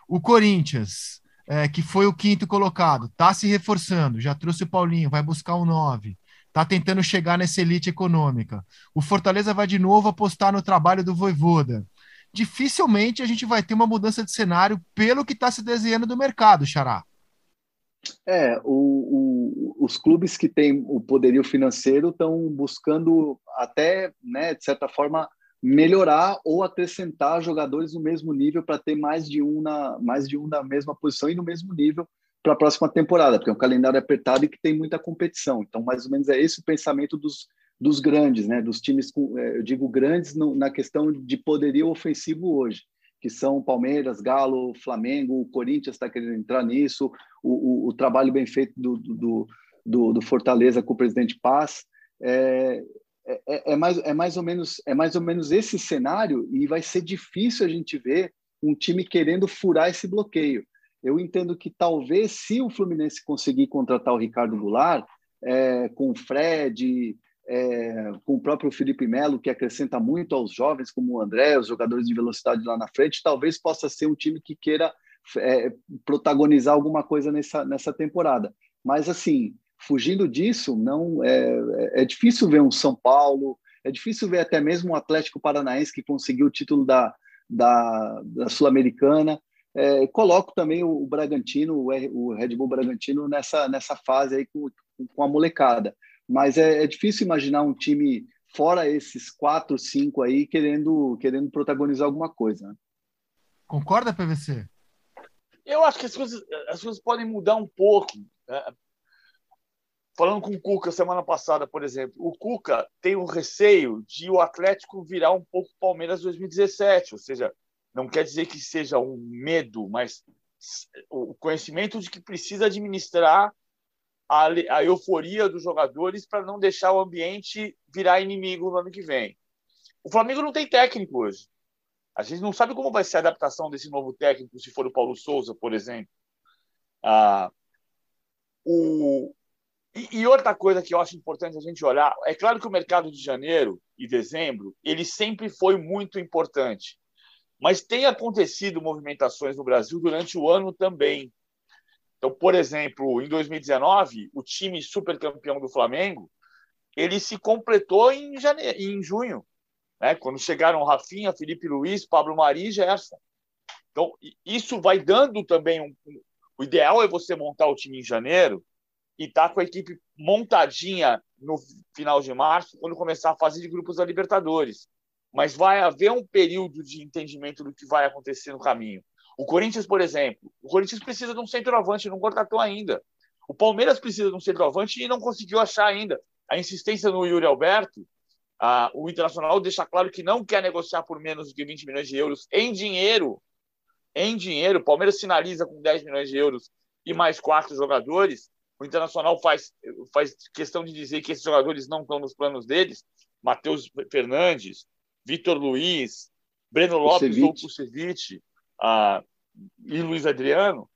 O Corinthians, é, que foi o quinto colocado, está se reforçando, já trouxe o Paulinho, vai buscar um nove, está tentando chegar nessa elite econômica. O Fortaleza vai de novo apostar no trabalho do Voivoda. Dificilmente a gente vai ter uma mudança de cenário pelo que está se desenhando do mercado, Xará. É, o, o, os clubes que têm o poderio financeiro estão buscando até, né, de certa forma, melhorar ou acrescentar jogadores no mesmo nível para ter mais de um na mais de um na mesma posição e no mesmo nível para a próxima temporada, porque é um calendário apertado e que tem muita competição. Então, mais ou menos é esse o pensamento dos, dos grandes, né? Dos times é, eu digo grandes no, na questão de poderio ofensivo hoje, que são Palmeiras, Galo, Flamengo, o Corinthians está querendo entrar nisso, o, o, o, trabalho bem feito do, do, do, do Fortaleza com o presidente Paz. É, é, é, é, mais, é, mais ou menos, é mais ou menos esse cenário e vai ser difícil a gente ver um time querendo furar esse bloqueio. Eu entendo que talvez se o Fluminense conseguir contratar o Ricardo Goulart, é, com o Fred, é, com o próprio Felipe Melo, que acrescenta muito aos jovens, como o André, os jogadores de velocidade lá na frente, talvez possa ser um time que queira é, protagonizar alguma coisa nessa, nessa temporada. Mas, assim, fugindo disso, não é, é difícil ver um São Paulo, é difícil ver até mesmo um Atlético Paranaense que conseguiu o título da, da, da Sul-Americana. É, coloco também o, o Bragantino, o, o, Red Bull Bragantino, nessa, nessa fase aí com, com a molecada. Mas é, é difícil imaginar um time fora esses quatro, cinco aí querendo, querendo protagonizar alguma coisa. Né? Concorda, PVC? Eu acho que as coisas, as coisas podem mudar um pouco. Né? falando com o Cuca semana passada, por exemplo, o Cuca tem o receio de o Atlético virar um pouco Palmeiras 2017, ou seja, não quer dizer que seja um medo, mas o conhecimento de que precisa administrar a, a euforia dos jogadores para não deixar o ambiente virar inimigo no ano que vem. O Flamengo não tem técnico hoje. A gente não sabe como vai ser a adaptação desse novo técnico, se for o Paulo Souza, por exemplo. Ah, o, e, e, outra coisa que eu acho importante a gente olhar, é claro que o mercado de janeiro e dezembro, ele sempre foi muito importante. Mas tem acontecido movimentações no Brasil durante o ano também. Então, por exemplo, em 2019, o time supercampeão do Flamengo, ele se completou em, janeiro, em junho, né? quando chegaram Rafinha, Felipe Luiz, Pablo Mari e Gerson. Então, isso vai dando também um, o ideal é você montar o time em janeiro e tá com a equipe montadinha no final de março, quando começar a fase de grupos da Libertadores. Mas vai haver um período de entendimento do que vai acontecer no caminho. O Corinthians, por exemplo, o Corinthians precisa de um centroavante, não contratou ainda. O Palmeiras precisa de um centroavante e não conseguiu achar ainda. A insistência no Yuri Alberto, a, o Internacional deixa claro que não quer negociar por menos de 20 milhões de euros em dinheiro. Em dinheiro, o Palmeiras sinaliza com 10 milhões de euros e mais quatro jogadores o Internacional faz, faz questão de dizer que esses jogadores não estão nos planos deles. Matheus Fernandes, Vitor Luiz, Breno Lopes ou Kusevich ah, e Luiz Adriano.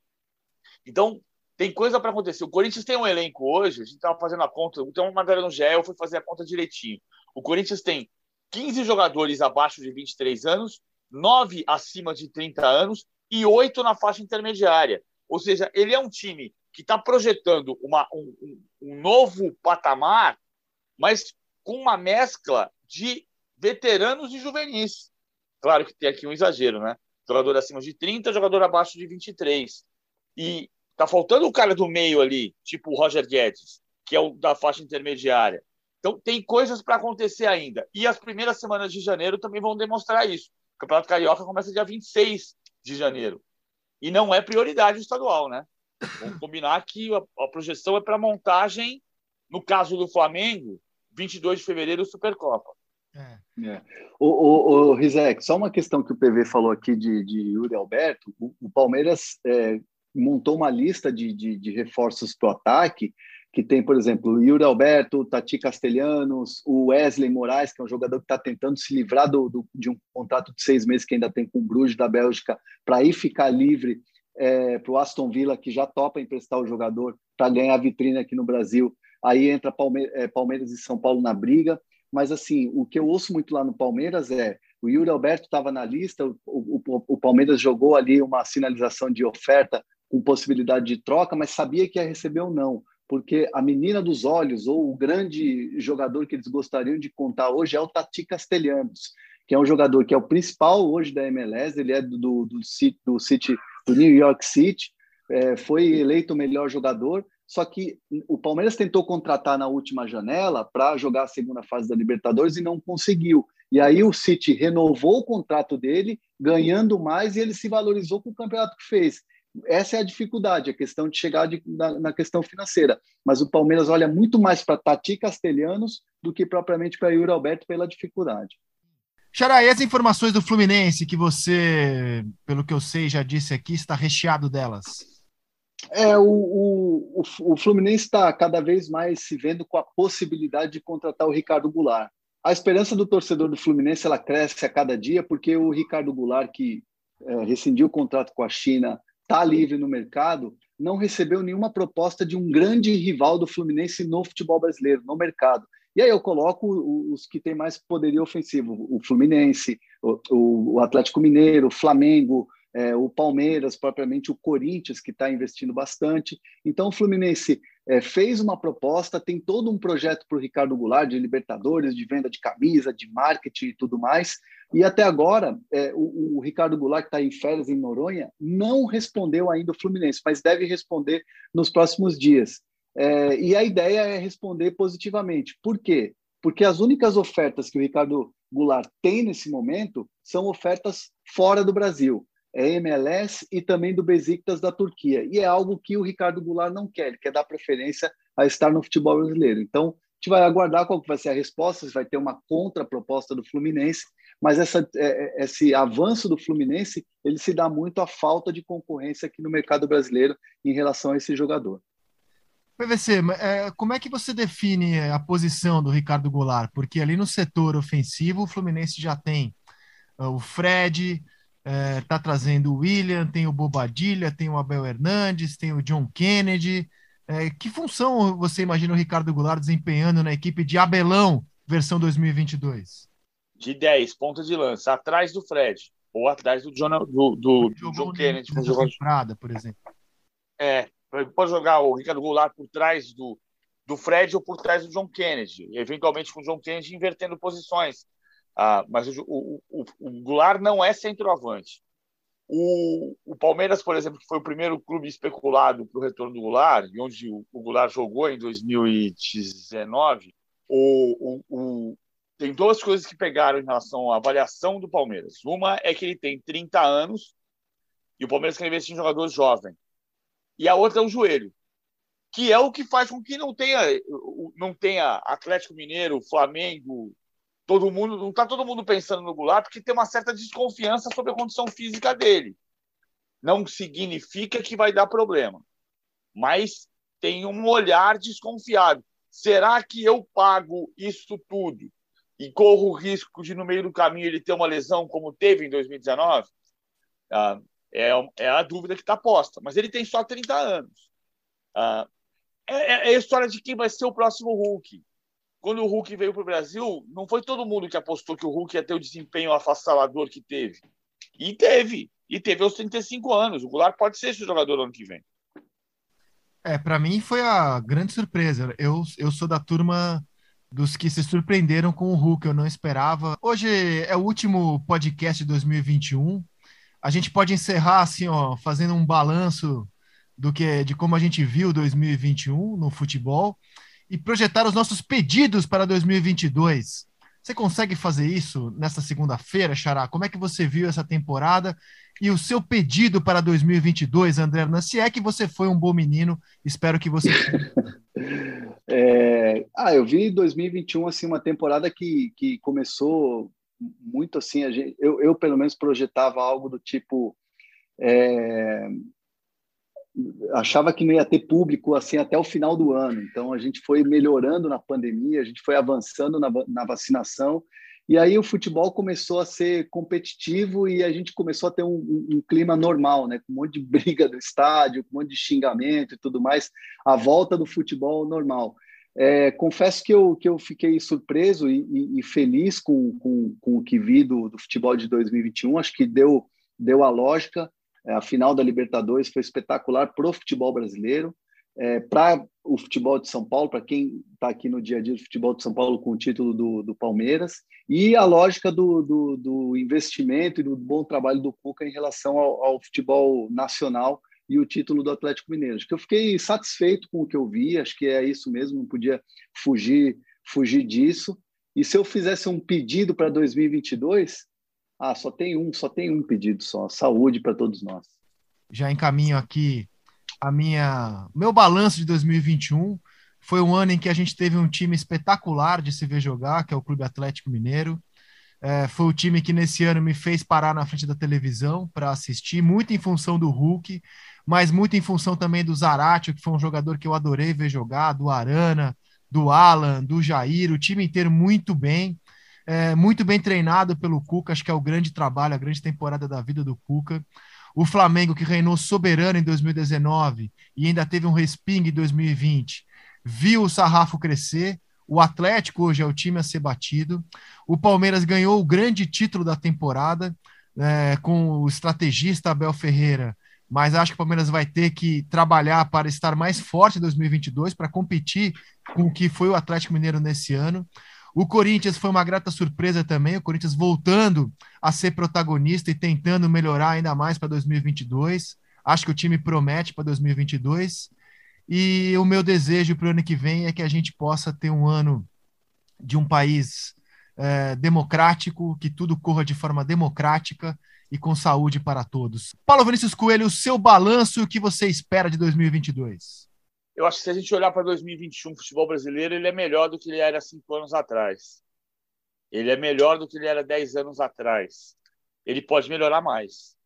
Então, tem coisa para acontecer. O Corinthians tem um elenco hoje, a gente estava fazendo a conta, então uma galera no GE, eu fui fazer a conta direitinho. O Corinthians tem 15 jogadores abaixo de 23 anos, 9 acima de 30 anos e 8 na faixa intermediária. Ou seja, ele é um time que está projetando uma, um, um novo patamar, mas com uma mescla de veteranos e juvenis. Claro que tem aqui um exagero, né? Jogador acima de 30, jogador abaixo de 23. E tá faltando o cara do meio ali, tipo o Roger Guedes, que é o da faixa intermediária. Então tem coisas para acontecer ainda. E as primeiras semanas de janeiro também vão demonstrar isso. O Campeonato Carioca começa dia 26 de janeiro. E não é prioridade estadual, né? Vamos combinar que a, a projeção é para montagem, no caso do Flamengo, 22 de fevereiro, Supercopa. É. O, o, o Rizek, só uma questão que o PV falou aqui de, de Yuri Alberto. O, o Palmeiras é, montou uma lista de, de, de reforços para o ataque, que tem, por exemplo, Yuri Alberto, Tati Castelhanos, o Wesley Moraes, que é um jogador que está tentando se livrar do, do, de um contrato de seis meses que ainda tem com o Bruges da Bélgica, para ir ficar livre é, para o Aston Villa, que já topa emprestar o jogador para ganhar a vitrine aqui no Brasil. Aí entra Palme é, Palmeiras e São Paulo na briga. Mas, assim, o que eu ouço muito lá no Palmeiras é O Yuri Alberto estava na lista, o, o, o, Palmeiras jogou ali uma sinalização de oferta com possibilidade de troca, mas sabia que ia receber ou não, porque a menina dos olhos, ou o grande jogador que eles gostariam de contar hoje é o Tati Castelhanos, que é um jogador que é o principal hoje da MLS, ele é do, do, do, do City, do New York City, é, foi eleito o melhor jogador, só que o Palmeiras tentou contratar na última janela para jogar a segunda fase da Libertadores e não conseguiu. E aí o City renovou o contrato dele, ganhando mais, e ele se valorizou com o campeonato que fez. Essa é a dificuldade, a questão de chegar de, na, na, questão financeira. Mas o Palmeiras olha muito mais para Tati Castelhanos do que propriamente para Yuri Alberto pela dificuldade. Xará, e as informações do Fluminense que você, pelo que eu sei, já disse aqui, está recheado delas? É, o, o, o Fluminense está cada vez mais se vendo com a possibilidade de contratar o Ricardo Goulart. A esperança do torcedor do Fluminense ela cresce a cada dia, porque o Ricardo Goulart, que é, rescindiu o contrato com a China, está livre no mercado, não recebeu nenhuma proposta de um grande rival do Fluminense no futebol brasileiro, no mercado. E aí eu coloco os que têm mais poderio ofensivo: o Fluminense, o, o Atlético Mineiro, o Flamengo, é, o Palmeiras, propriamente o Corinthians, que está investindo bastante. Então, o Fluminense é, fez uma proposta, tem todo um projeto para o Ricardo Goulart de Libertadores, de venda de camisa, de marketing e tudo mais. E até agora, é, o, o, Ricardo Goulart, que está em férias em Noronha, não respondeu ainda o Fluminense, mas deve responder nos próximos dias. É, e a ideia é responder positivamente. Por quê? Porque as únicas ofertas que o Ricardo Goulart tem nesse momento são ofertas fora do Brasil é MLS e também do Besiktas da Turquia. E é algo que o Ricardo Goulart não quer, ele quer dar preferência a estar no futebol brasileiro. Então, a gente vai aguardar qual vai ser a resposta, se vai ter uma contraproposta do Fluminense, mas essa, é, é, esse avanço do Fluminense, ele se dá muito à falta de concorrência aqui no mercado brasileiro em relação a esse jogador. PVC, é, como é que você define a posição do Ricardo Goulart? Porque ali no setor ofensivo, o Fluminense já tem uh, o Fred, é, tá trazendo o William, tem o Bobadilha, tem o Abel Hernandes, tem o John Kennedy. É, que função você imagina o Ricardo Goulart desempenhando na equipe de Abelão, versão 2022? De 10, pontos de lança, atrás do Fred, ou atrás do John, do, do, do John Kennedy. Prada, por exemplo. É, pode jogar o Ricardo Goulart por trás do, do Fred ou por trás do John Kennedy, eventualmente com o John Kennedy invertendo posições ah, mas o, o, o, o Goulart não é centroavante. O, o, Palmeiras, por exemplo, que foi o primeiro clube especulado para o retorno do Goulart, e onde o, o Goulart jogou em 2019, o, o, tem duas coisas que pegaram em relação à avaliação do Palmeiras. Uma é que ele tem 30 anos e o Palmeiras quer investir em jogador jovem. E a outra é o joelho, que é o que faz com que não tenha, não tenha Atlético Mineiro, Flamengo, todo mundo não está todo mundo pensando no Goulart porque tem uma certa desconfiança sobre a condição física dele. Não significa que vai dar problema, mas tem um olhar desconfiado. Será que eu pago isso tudo e corro o risco de no meio do caminho ele ter uma lesão como teve em 2019? Ah, é, é a dúvida que está posta. Mas ele tem só 30 anos. Ah, é, é a história de quem vai ser o próximo Hulk quando o Hulk veio para o Brasil, não foi todo mundo que apostou que o Hulk ia ter o desempenho afassalador que teve. E teve. E teve aos 35 anos. O Goulart pode ser esse jogador ano que vem. É, para mim foi a grande surpresa. Eu, eu sou da turma dos que se surpreenderam com o Hulk, eu não esperava. Hoje é o último podcast de 2021. A gente pode encerrar assim, ó, fazendo um balanço do que de como a gente viu 2021 no futebol e projetar os nossos pedidos para 2022. Você consegue fazer isso nessa segunda-feira, Xará? Como é que você viu essa temporada e o seu pedido para 2022, André Hernan? Se é que você foi um bom menino, espero que você. é... Ah, eu vi 2021 assim uma temporada que, que começou muito assim. Gente, eu, eu pelo menos projetava algo do tipo é, achava que não ia ter público assim até o final do ano. Então a gente foi melhorando na pandemia, a gente foi avançando na, na vacinação e aí o futebol começou a ser competitivo e a gente começou a ter um, um, um, clima normal, né? Com um monte de briga do estádio, com um monte de xingamento e tudo mais. A volta do futebol normal. É, confesso que eu, que eu fiquei surpreso e, e, e feliz com, com, com, o que vi do, do, futebol de 2021. Acho que deu, deu a lógica. É, a final da Libertadores foi espetacular para o futebol brasileiro é, para o futebol de São Paulo, para quem está aqui no dia a dia do futebol de São Paulo com o título do, do Palmeiras, e a lógica do, do, do, investimento e do bom trabalho do Cuca em relação ao, ao, futebol nacional e o título do Atlético Mineiro. Acho que eu fiquei satisfeito com o que eu vi, acho que é isso mesmo, não podia fugir, fugir disso. E se eu fizesse um pedido para 2022, ah, só tem um, só tem um pedido só, saúde para todos nós. Já encaminho aqui a minha meu balanço de 2021 foi um ano em que a gente teve um time espetacular de se ver jogar, que é o Clube Atlético Mineiro. É, foi o time que nesse ano me fez parar na frente da televisão para assistir, muito em função do Hulk, mas muito em função também do Zaratio, que foi um jogador que eu adorei ver jogar, do Arana, do Alan, do Jair, o time inteiro muito bem, é, muito bem treinado pelo Cuca, acho que é o grande trabalho, a grande temporada da vida do Cuca. O Flamengo, que reinou soberano em 2019 e ainda teve um respingue em 2020, viu o sarrafo crescer. O Atlético hoje é o time a ser batido. O Palmeiras ganhou o grande título da temporada é, com o estrategista Abel Ferreira, mas acho que o Palmeiras vai ter que trabalhar para estar mais forte em 2022 para competir com o que foi o Atlético Mineiro nesse ano. O Corinthians foi uma grata surpresa também, o Corinthians voltando a ser protagonista e tentando melhorar ainda mais para 2022. Acho que o time promete para 2022. E o meu desejo para o ano que vem é que a gente possa ter um ano de um país é, democrático, que tudo corra de forma democrática e com saúde para todos. Paulo Vinícius Coelho, o seu balanço e o que você espera de 2022? Eu acho que se a gente olhar para 2021, o futebol brasileiro ele é melhor do que ele era cinco anos atrás. Ele é melhor do que ele era dez anos atrás. Ele pode melhorar mais.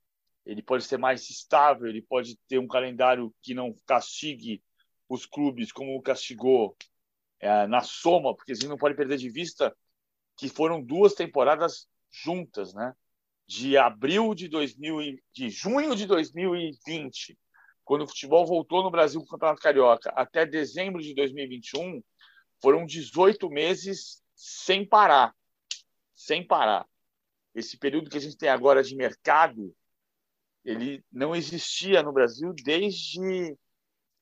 Ele pode ser mais estável. Ele pode ter um calendário que não castigue os clubes como castigou é, na soma, porque a gente não pode perder de vista que foram duas temporadas juntas, né? De abril de 2000 de junho de 2020 quando o futebol voltou no Brasil com o Campeonato Carioca, até dezembro de 2021, foram 18 meses sem parar. Sem parar. Esse período que a gente tem agora de mercado, ele não existia no Brasil desde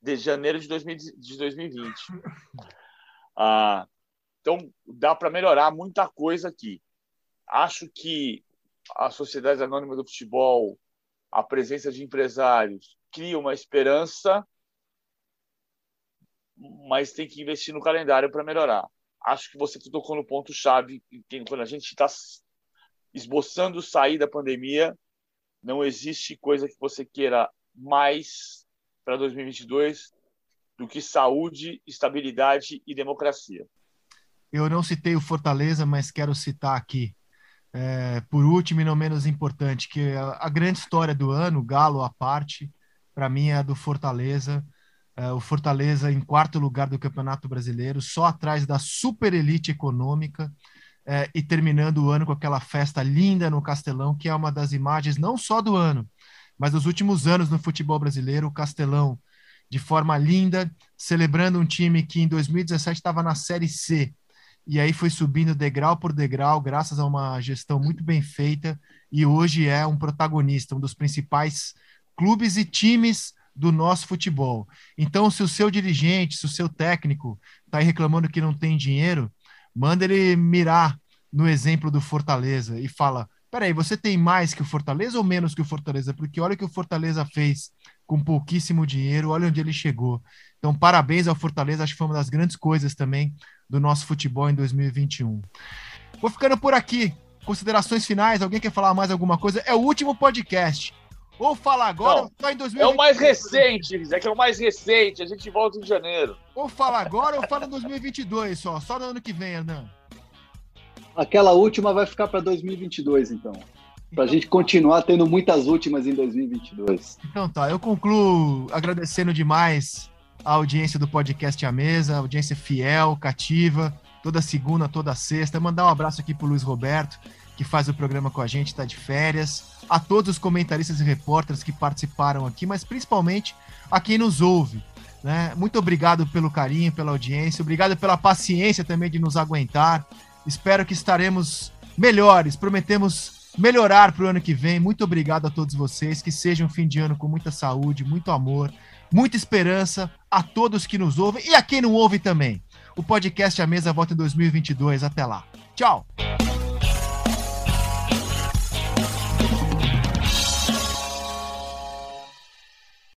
de janeiro de, 2000, de 2020. Ah, então, dá para melhorar muita coisa aqui. Acho que a Sociedade Anônima do Futebol, a presença de empresários, cria uma esperança, mas tem que investir no calendário para melhorar. Acho que você tocou no ponto chave quando a gente está esboçando sair da pandemia, não existe coisa que você queira mais para 2022 do que saúde, estabilidade e democracia. Eu não citei o Fortaleza, mas quero citar aqui, é, por último e não menos importante, que a, a grande história do ano, Galo à parte, para mim é a do Fortaleza. É, o Fortaleza em quarto lugar do Campeonato Brasileiro, só atrás da super elite econômica, é, e terminando o ano com aquela festa linda no Castelão, que é uma das imagens não só do ano, mas dos últimos anos no futebol brasileiro, o Castelão de forma linda, celebrando um time que em 2017 estava na Série C, e aí foi subindo degrau por degrau, graças a uma gestão muito bem feita, e hoje é um protagonista, um dos principais clubes e times do nosso futebol. Então, se o seu dirigente, se o seu técnico está reclamando que não tem dinheiro, manda ele mirar no exemplo do Fortaleza e fala: peraí, você tem mais que o Fortaleza ou menos que o Fortaleza? Porque olha o que o Fortaleza fez com pouquíssimo dinheiro, olha onde ele chegou. Então, parabéns ao Fortaleza, acho que foi uma das grandes coisas também do nosso futebol em 2021. Vou ficando por aqui. Considerações finais? Alguém quer falar mais alguma coisa? É o último podcast. Ou fala agora Não, ou só em 2022. É o mais recente, é que é o mais recente. A gente volta em janeiro. Ou fala agora ou fala em 2022 só. Só no ano que vem, Hernan. Aquela última vai ficar para 2022, então. Para a gente continuar tendo muitas últimas em 2022. Então tá, eu concluo agradecendo demais a audiência do podcast A Mesa, audiência fiel, cativa, toda segunda, toda sexta. Mandar um abraço aqui pro Luiz Roberto, que faz o programa com a gente, está de férias a todos os comentaristas e repórteres que participaram aqui, mas principalmente a quem nos ouve. Né? Muito obrigado pelo carinho, pela audiência, obrigado pela paciência também de nos aguentar. Espero que estaremos melhores, prometemos melhorar para o ano que vem. Muito obrigado a todos vocês, que seja um fim de ano com muita saúde, muito amor, muita esperança a todos que nos ouvem e a quem não ouve também. O podcast A Mesa volta em 2022. Até lá. Tchau!